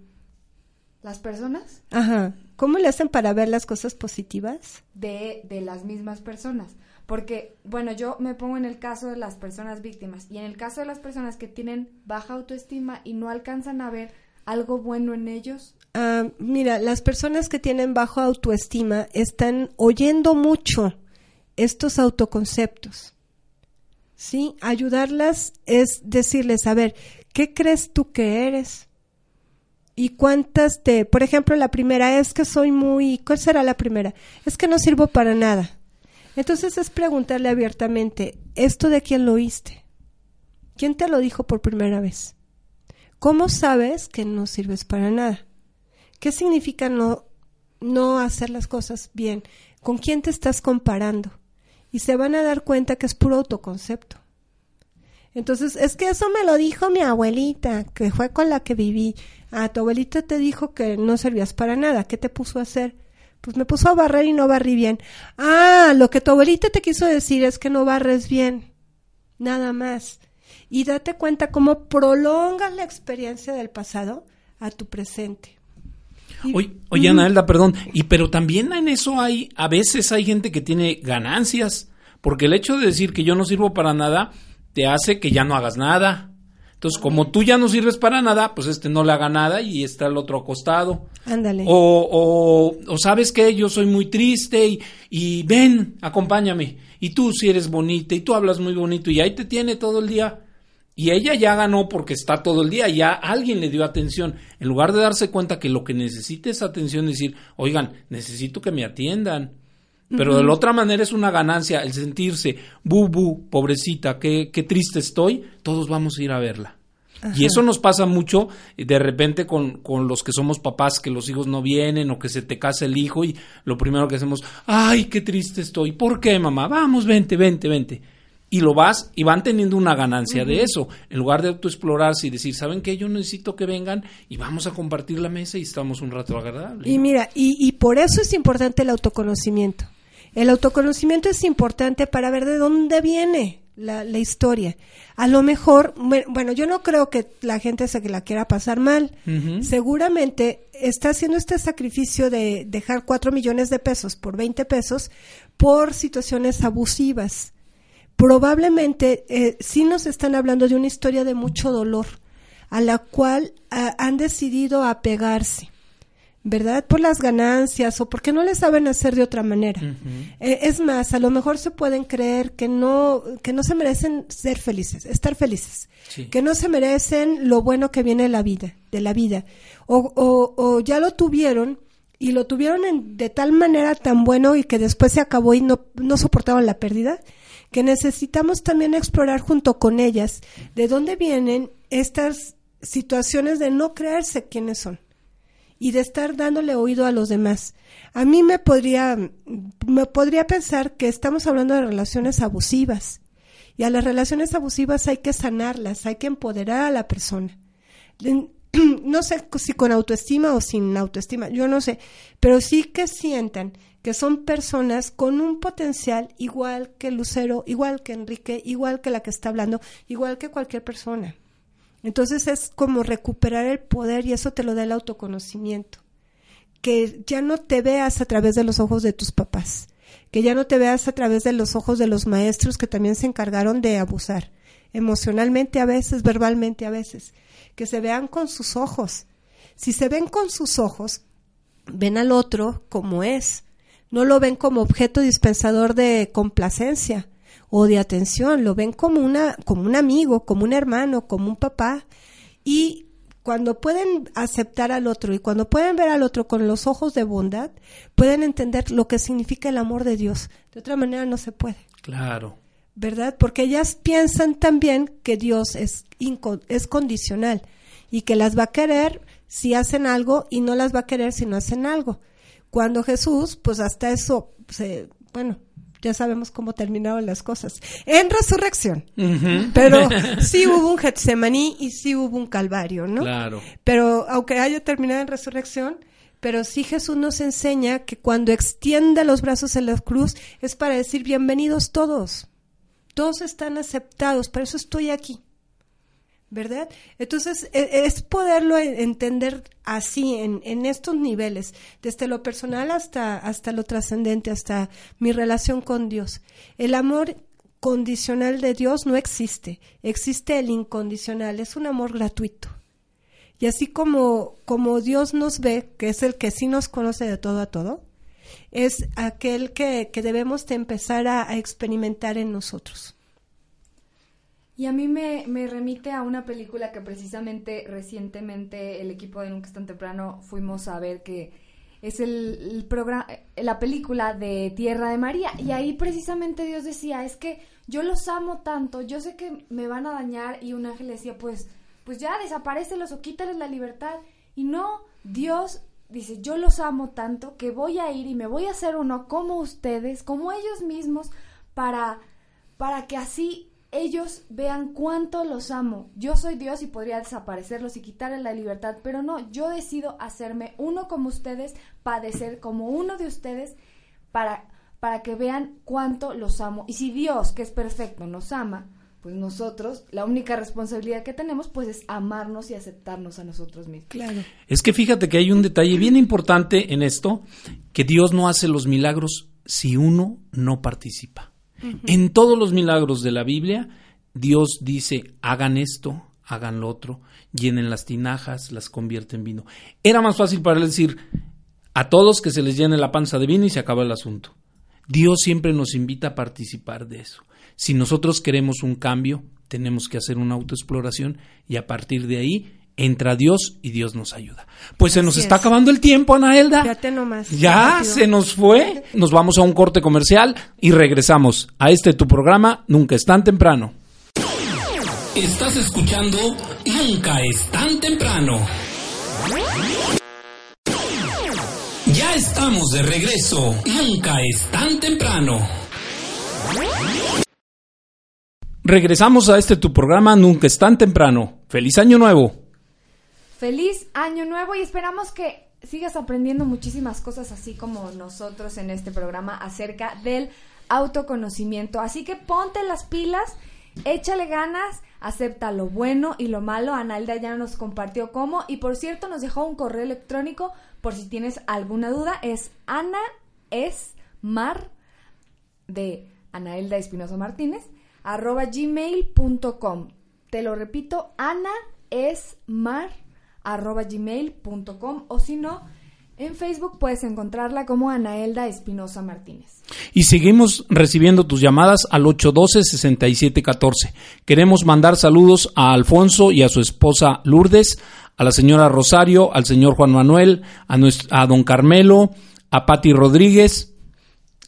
¿Las personas? Ajá. ¿Cómo le hacen para ver las cosas positivas? De, de las mismas personas. Porque, bueno, yo me pongo en el caso de las personas víctimas y en el caso de las personas que tienen baja autoestima y no alcanzan a ver algo bueno en ellos. Ah, mira, las personas que tienen baja autoestima están oyendo mucho estos autoconceptos. ¿Sí? Ayudarlas es decirles, a ver, ¿qué crees tú que eres? ¿Y cuántas te, por ejemplo, la primera es que soy muy, ¿cuál será la primera? Es que no sirvo para nada. Entonces es preguntarle abiertamente, ¿esto de quién lo oíste? ¿Quién te lo dijo por primera vez? ¿Cómo sabes que no sirves para nada? ¿Qué significa no, no hacer las cosas bien? ¿Con quién te estás comparando? y se van a dar cuenta que es puro autoconcepto. Entonces, es que eso me lo dijo mi abuelita, que fue con la que viví. Ah, tu abuelita te dijo que no servías para nada. ¿Qué te puso a hacer? Pues me puso a barrer y no barrí bien. Ah, lo que tu abuelita te quiso decir es que no barres bien. Nada más. Y date cuenta cómo prolongas la experiencia del pasado a tu presente. Oye, oye Anaelda, perdón, y pero también en eso hay, a veces hay gente que tiene ganancias, porque el hecho de decir que yo no sirvo para nada te hace que ya no hagas nada. Entonces, como tú ya no sirves para nada, pues este no le haga nada y está el otro acostado. Ándale. O, o, sabes que yo soy muy triste y, y ven, acompáñame. Y tú si eres bonita y tú hablas muy bonito y ahí te tiene todo el día. Y ella ya ganó porque está todo el día, ya alguien le dio atención. En lugar de darse cuenta que lo que necesita es atención, decir, oigan, necesito que me atiendan. Pero de la otra manera es una ganancia el sentirse, bu, bu, pobrecita, qué, qué triste estoy, todos vamos a ir a verla. Y eso nos pasa mucho eh, de repente con, con, los que somos papás, que los hijos no vienen o que se te casa el hijo y lo primero que hacemos, ay, qué triste estoy. ¿Por qué, mamá? Vamos, vente, vente, vente y lo vas y van teniendo una ganancia de eso, en lugar de autoexplorarse y decir, ¿saben qué? Yo necesito que vengan y vamos a compartir la mesa y estamos un rato agradable. Y mira, y, y por eso es importante el autoconocimiento. El autoconocimiento es importante para ver de dónde viene la, la, historia. A lo mejor, bueno, yo no creo que la gente se la quiera pasar mal. Seguramente está haciendo este sacrificio de dejar cuatro millones de pesos por 20 pesos por situaciones abusivas probablemente eh, sí nos están hablando de una historia de mucho dolor a la cual han decidido apegarse. ¿Verdad? Por las ganancias o porque no le saben hacer de otra manera. Eh, es más, a lo mejor se pueden creer que no, que no se merecen ser felices, estar felices, que no se merecen lo bueno que viene de la vida, de la vida, o, o, o ya lo tuvieron y lo tuvieron en, de tal manera tan bueno y que después se acabó y no, no soportaban la pérdida que necesitamos también explorar junto con ellas de dónde vienen estas situaciones de no creerse quiénes son y de estar dándole oído a los demás. A mí me podría, me podría pensar que estamos hablando de relaciones abusivas y a las relaciones abusivas hay que sanarlas, hay que empoderar a la persona. No sé si con autoestima o sin autoestima, yo no sé, pero sí que sientan que son personas con un potencial igual que Lucero, igual que Enrique, igual que la que está hablando, igual que cualquier persona. Entonces es como recuperar el poder y eso te lo da el autoconocimiento. Que ya no te veas a través de los ojos de tus papás, que ya no te veas a través de los ojos de los maestros que también se encargaron de abusar, emocionalmente a veces, verbalmente a veces, que se vean con sus ojos. Si se ven con sus ojos, ven al otro como es, no lo ven como objeto dispensador de complacencia o de atención, lo ven como una como un amigo, como un hermano, como un papá y cuando pueden aceptar al otro y cuando pueden ver al otro con los ojos de bondad, pueden entender lo que significa el amor de Dios. De otra manera no se puede. Claro. ¿Verdad? Porque ellas piensan también que Dios es, es condicional y que las va a querer si hacen algo y no las va a querer si no hacen algo. Cuando Jesús, pues hasta eso, se, bueno, ya sabemos cómo terminaron las cosas. En resurrección. Pero sí hubo un Getsemaní y sí hubo un Calvario, ¿no? Claro. Pero aunque haya terminado en resurrección, pero sí Jesús nos enseña que cuando extiende los brazos en la cruz es para decir bienvenidos todos. Todos están aceptados, por eso estoy aquí. ¿Verdad? Entonces, e, es poderlo entender así, en, en estos niveles, desde lo personal hasta, hasta lo trascendente, hasta mi relación con Dios. El amor condicional de Dios no existe, existe el incondicional, es un amor gratuito. Y así como, como Dios nos ve, que es el que sí nos conoce de todo a todo, es aquel que, que debemos de empezar a, a experimentar en nosotros. Y a mí me, me, remite a una película que precisamente recientemente el equipo de Nunca es tan temprano fuimos a ver que es el, programa, la película de Tierra de María. Y ahí precisamente Dios decía, es que yo los amo tanto, yo sé que me van a dañar y un ángel decía, pues, pues ya desaparecelos o quítales la libertad. Y no, Dios dice, yo los amo tanto que voy a ir y me voy a hacer uno como ustedes, como ellos mismos, para, para que así ellos vean cuánto los amo. Yo soy Dios y podría desaparecerlos y quitarles la libertad, pero no, yo decido hacerme uno como ustedes, padecer como uno de ustedes para, para que vean cuánto los amo. Y si Dios, que es perfecto, nos ama, pues nosotros, la única responsabilidad que tenemos, pues es amarnos y aceptarnos a nosotros mismos. Claro. Es que fíjate que hay un detalle bien importante en esto, que Dios no hace los milagros si uno no participa. En todos los milagros de la Biblia, Dios dice, hagan esto, hagan lo otro, llenen las tinajas, las convierten en vino. Era más fácil para él decir a todos que se les llene la panza de vino y se acaba el asunto. Dios siempre nos invita a participar de eso. Si nosotros queremos un cambio, tenemos que hacer una autoexploración y a partir de ahí entra Dios y Dios nos ayuda. Pues se nos está es. acabando el tiempo, Anaelda. Fíjate nomás. Ya Rápido. se nos fue. Nos vamos a un corte comercial y regresamos a este tu programa Nunca es tan temprano. Estás escuchando Nunca es tan temprano. Ya estamos de regreso. Nunca es tan temprano. Regresamos a este tu programa Nunca es tan temprano. Feliz año nuevo. Feliz año nuevo y esperamos que sigas aprendiendo muchísimas cosas así como nosotros en este programa acerca del autoconocimiento. Así que ponte las pilas, échale ganas, acepta lo bueno y lo malo. Analda ya nos compartió cómo y por cierto nos dejó un correo electrónico por si tienes alguna duda. Es Ana es Mar de Anaelda Espinosa Martínez arroba gmail.com. Te lo repito, Ana es Mar arroba gmail.com o si no, en Facebook puedes encontrarla como Anaelda Espinosa Martínez. Y seguimos recibiendo tus llamadas al 812-6714. Queremos mandar saludos a Alfonso y a su esposa Lourdes, a la señora Rosario, al señor Juan Manuel, a, nues- a don Carmelo, a Pati Rodríguez,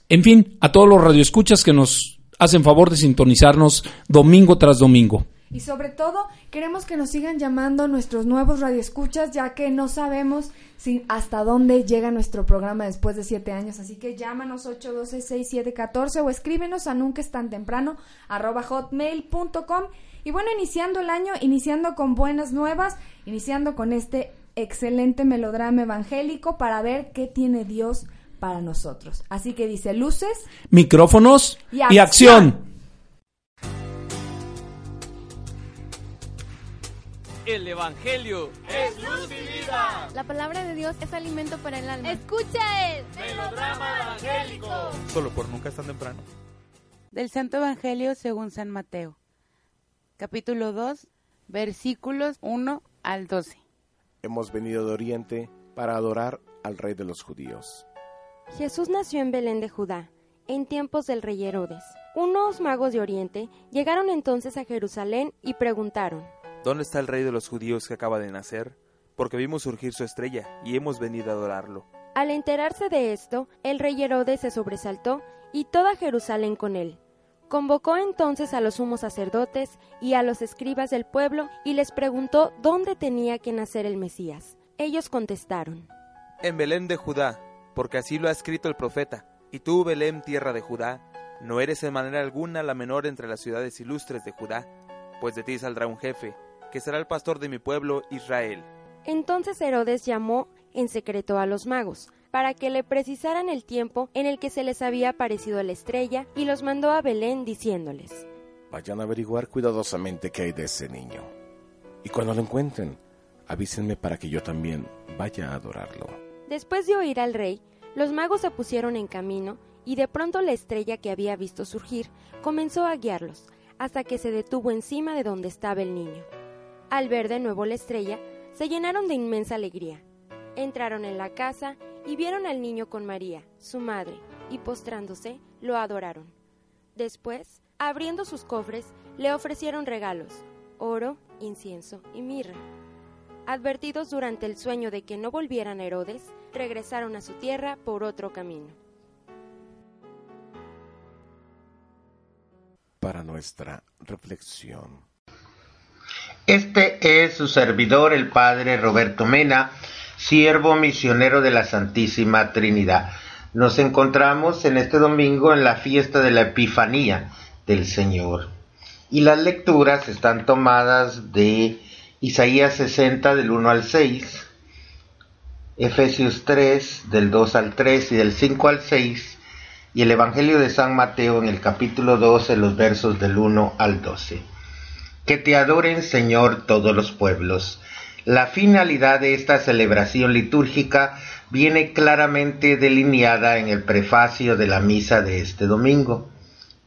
en fin, a todos los radioescuchas que nos hacen favor de sintonizarnos domingo tras domingo. Y sobre todo, queremos que nos sigan llamando nuestros nuevos radioescuchas, ya que no sabemos si hasta dónde llega nuestro programa después de siete años. Así que llámanos 812-6714 o escríbenos a nunca es tan temprano arroba hotmail.com. Y bueno, iniciando el año, iniciando con buenas nuevas, iniciando con este excelente melodrama evangélico para ver qué tiene Dios para nosotros. Así que dice luces. Micrófonos Y y acción. El Evangelio es luz y vida. La palabra de Dios es alimento para el alma. Escucha el Melodrama evangélico. Solo por nunca es tan temprano. Del Santo Evangelio según San Mateo, capítulo 2, versículos 1 al 12. Hemos venido de Oriente para adorar al Rey de los judíos. Jesús nació en Belén de Judá, en tiempos del rey Herodes. Unos magos de Oriente llegaron entonces a Jerusalén y preguntaron, ¿Dónde está el rey de los judíos que acaba de nacer? Porque vimos surgir su estrella y hemos venido a adorarlo. Al enterarse de esto, el rey Herodes se sobresaltó y toda Jerusalén con él. Convocó entonces a los sumos sacerdotes y a los escribas del pueblo y les preguntó dónde tenía que nacer el Mesías. Ellos contestaron, En Belén de Judá, porque así lo ha escrito el profeta. Y tú, Belén, tierra de Judá, no eres en manera alguna la menor entre las ciudades ilustres de Judá, pues de ti saldrá un jefe, que será el pastor de mi pueblo Israel. Entonces Herodes llamó en secreto a los magos, para que le precisaran el tiempo en el que se les había aparecido la estrella, y los mandó a Belén diciéndoles, Vayan a averiguar cuidadosamente qué hay de ese niño. Y cuando lo encuentren, avísenme para que yo también vaya a adorarlo. Después de oír al rey, los magos se pusieron en camino, y de pronto la estrella que había visto surgir comenzó a guiarlos, hasta que se detuvo encima de donde estaba el niño. Al ver de nuevo la estrella, se llenaron de inmensa alegría. Entraron en la casa y vieron al niño con María, su madre, y postrándose, lo adoraron. Después, abriendo sus cofres, le ofrecieron regalos, oro, incienso y mirra. Advertidos durante el sueño de que no volvieran Herodes, regresaron a su tierra por otro camino. Para nuestra reflexión. Este es su servidor, el Padre Roberto Mena, siervo misionero de la Santísima Trinidad. Nos encontramos en este domingo en la fiesta de la Epifanía del Señor. Y las lecturas están tomadas de Isaías 60 del 1 al 6, Efesios 3 del 2 al 3 y del 5 al 6, y el Evangelio de San Mateo en el capítulo 12, los versos del 1 al 12. Que te adoren, Señor, todos los pueblos. La finalidad de esta celebración litúrgica viene claramente delineada en el prefacio de la misa de este domingo.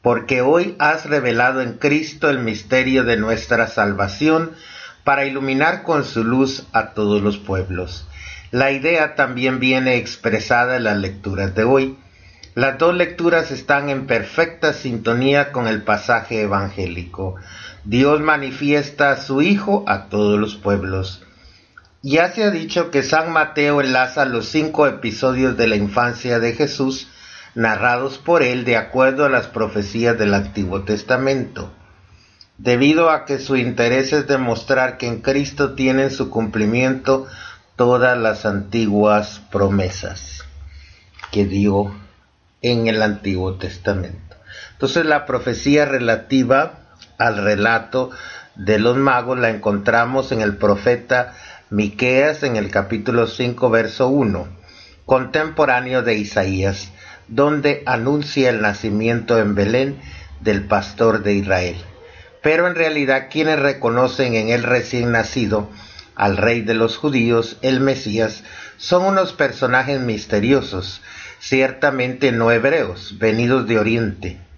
Porque hoy has revelado en Cristo el misterio de nuestra salvación para iluminar con su luz a todos los pueblos. La idea también viene expresada en las lecturas de hoy. Las dos lecturas están en perfecta sintonía con el pasaje evangélico. Dios manifiesta a su Hijo a todos los pueblos. Ya se ha dicho que San Mateo enlaza los cinco episodios de la infancia de Jesús narrados por él de acuerdo a las profecías del Antiguo Testamento. Debido a que su interés es demostrar que en Cristo tienen su cumplimiento todas las antiguas promesas que dio en el Antiguo Testamento. Entonces la profecía relativa al relato de los magos la encontramos en el profeta Miqueas en el capítulo 5 verso 1, contemporáneo de Isaías, donde anuncia el nacimiento en Belén del pastor de Israel. Pero en realidad quienes reconocen en el recién nacido al rey de los judíos, el Mesías, son unos personajes misteriosos, ciertamente no hebreos, venidos de Oriente.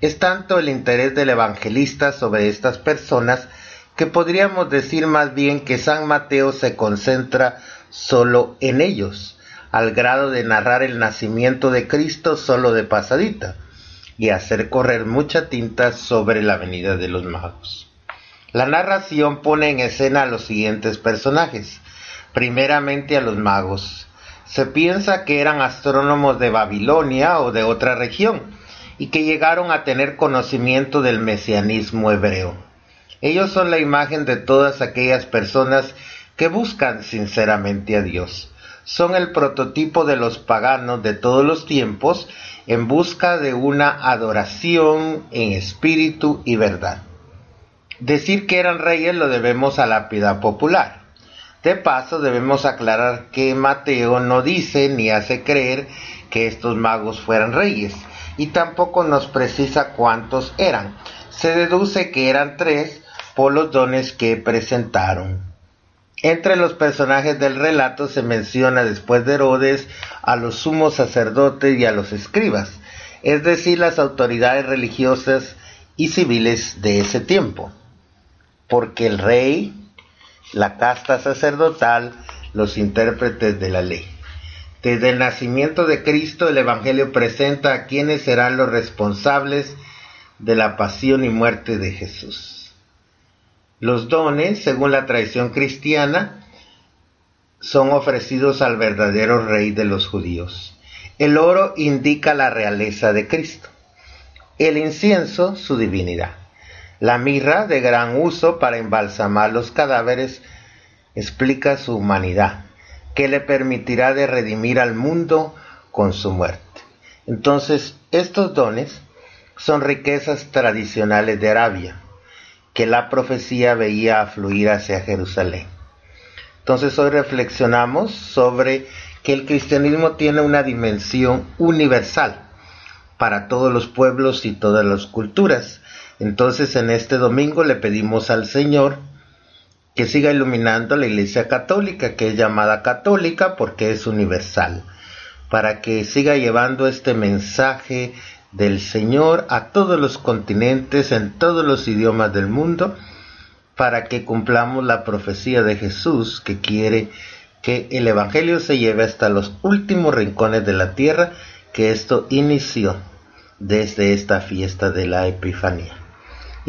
Es tanto el interés del evangelista sobre estas personas que podríamos decir más bien que San Mateo se concentra solo en ellos, al grado de narrar el nacimiento de Cristo solo de pasadita y hacer correr mucha tinta sobre la venida de los magos. La narración pone en escena a los siguientes personajes. Primeramente a los magos. Se piensa que eran astrónomos de Babilonia o de otra región y que llegaron a tener conocimiento del mesianismo hebreo. Ellos son la imagen de todas aquellas personas que buscan sinceramente a Dios. Son el prototipo de los paganos de todos los tiempos en busca de una adoración en espíritu y verdad. Decir que eran reyes lo debemos a la piedad popular. De paso debemos aclarar que Mateo no dice ni hace creer que estos magos fueran reyes y tampoco nos precisa cuántos eran. Se deduce que eran tres por los dones que presentaron. Entre los personajes del relato se menciona después de Herodes a los sumos sacerdotes y a los escribas, es decir, las autoridades religiosas y civiles de ese tiempo, porque el rey, la casta sacerdotal, los intérpretes de la ley. Desde el nacimiento de Cristo el Evangelio presenta a quienes serán los responsables de la pasión y muerte de Jesús. Los dones, según la tradición cristiana, son ofrecidos al verdadero rey de los judíos. El oro indica la realeza de Cristo. el incienso su divinidad, la mirra de gran uso para embalsamar los cadáveres explica su humanidad, que le permitirá de redimir al mundo con su muerte. Entonces, estos dones son riquezas tradicionales de Arabia, que la profecía veía afluir hacia Jerusalén. Entonces hoy reflexionamos sobre que el cristianismo tiene una dimensión universal para todos los pueblos y todas las culturas. Entonces en este domingo le pedimos al Señor que siga iluminando la Iglesia Católica, que es llamada católica porque es universal, para que siga llevando este mensaje del Señor a todos los continentes, en todos los idiomas del mundo, para que cumplamos la profecía de Jesús que quiere que el Evangelio se lleve hasta los últimos rincones de la tierra, que esto inició desde esta fiesta de la Epifanía.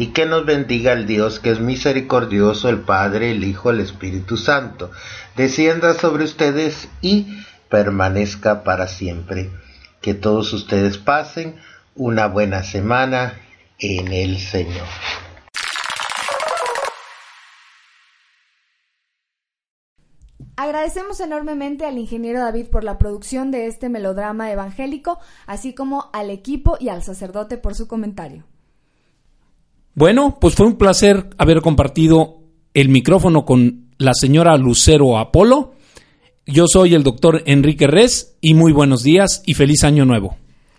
Y que nos bendiga el Dios que es misericordioso, el Padre, el Hijo, el Espíritu Santo, descienda sobre ustedes y permanezca para siempre. Que todos ustedes pasen una buena semana en el Señor. Agradecemos enormemente al ingeniero David por la producción de este melodrama evangélico, así como al equipo y al sacerdote por su comentario. Bueno, pues fue un placer haber compartido el micrófono con la señora Lucero Apolo. Yo soy el doctor Enrique Res y muy buenos días y feliz año nuevo.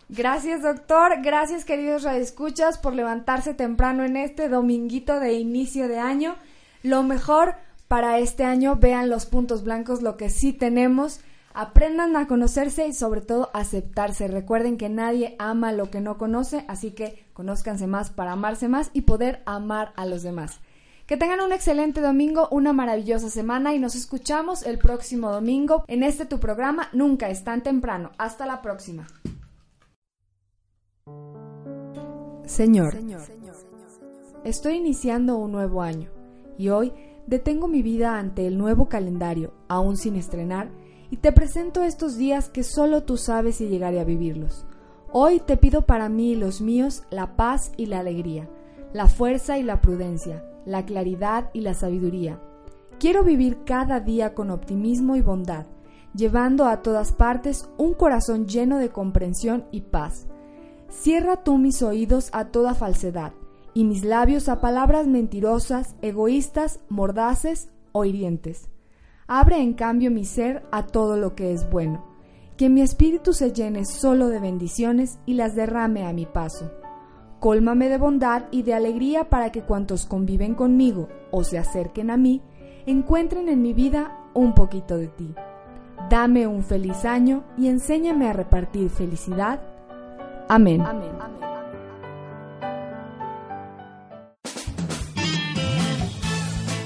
Gracias, doctor. Gracias, queridos radioescuchas, por levantarse temprano en este dominguito de inicio de año. Lo mejor para este año, vean los puntos blancos, lo que sí tenemos. Aprendan a conocerse y sobre todo aceptarse. Recuerden que nadie ama lo que no conoce, así que conózcanse más para amarse más y poder amar a los demás. Que tengan un excelente domingo, una maravillosa semana y nos escuchamos el próximo domingo en este tu programa Nunca es tan temprano. Hasta la próxima. Señor, estoy iniciando un nuevo año y hoy detengo mi vida ante el nuevo calendario, aún sin estrenar, y te presento estos días que solo tú sabes si llegaré a vivirlos. Hoy te pido para mí y los míos la paz y la alegría, la fuerza y la prudencia, la claridad y la sabiduría. Quiero vivir cada día con optimismo y bondad, llevando a todas partes un corazón lleno de comprensión y paz. Cierra tú mis oídos a toda falsedad y mis labios a palabras mentirosas, egoístas, mordaces o hirientes. Abre en cambio mi ser a todo lo que es bueno, que mi espíritu se llene solo de bendiciones y las derrame a mi paso. Cólmame de bondad y de alegría para que cuantos conviven conmigo o se acerquen a mí, encuentren en mi vida un poquito de ti. Dame un feliz año y enséñame a repartir felicidad. Amén. Amén.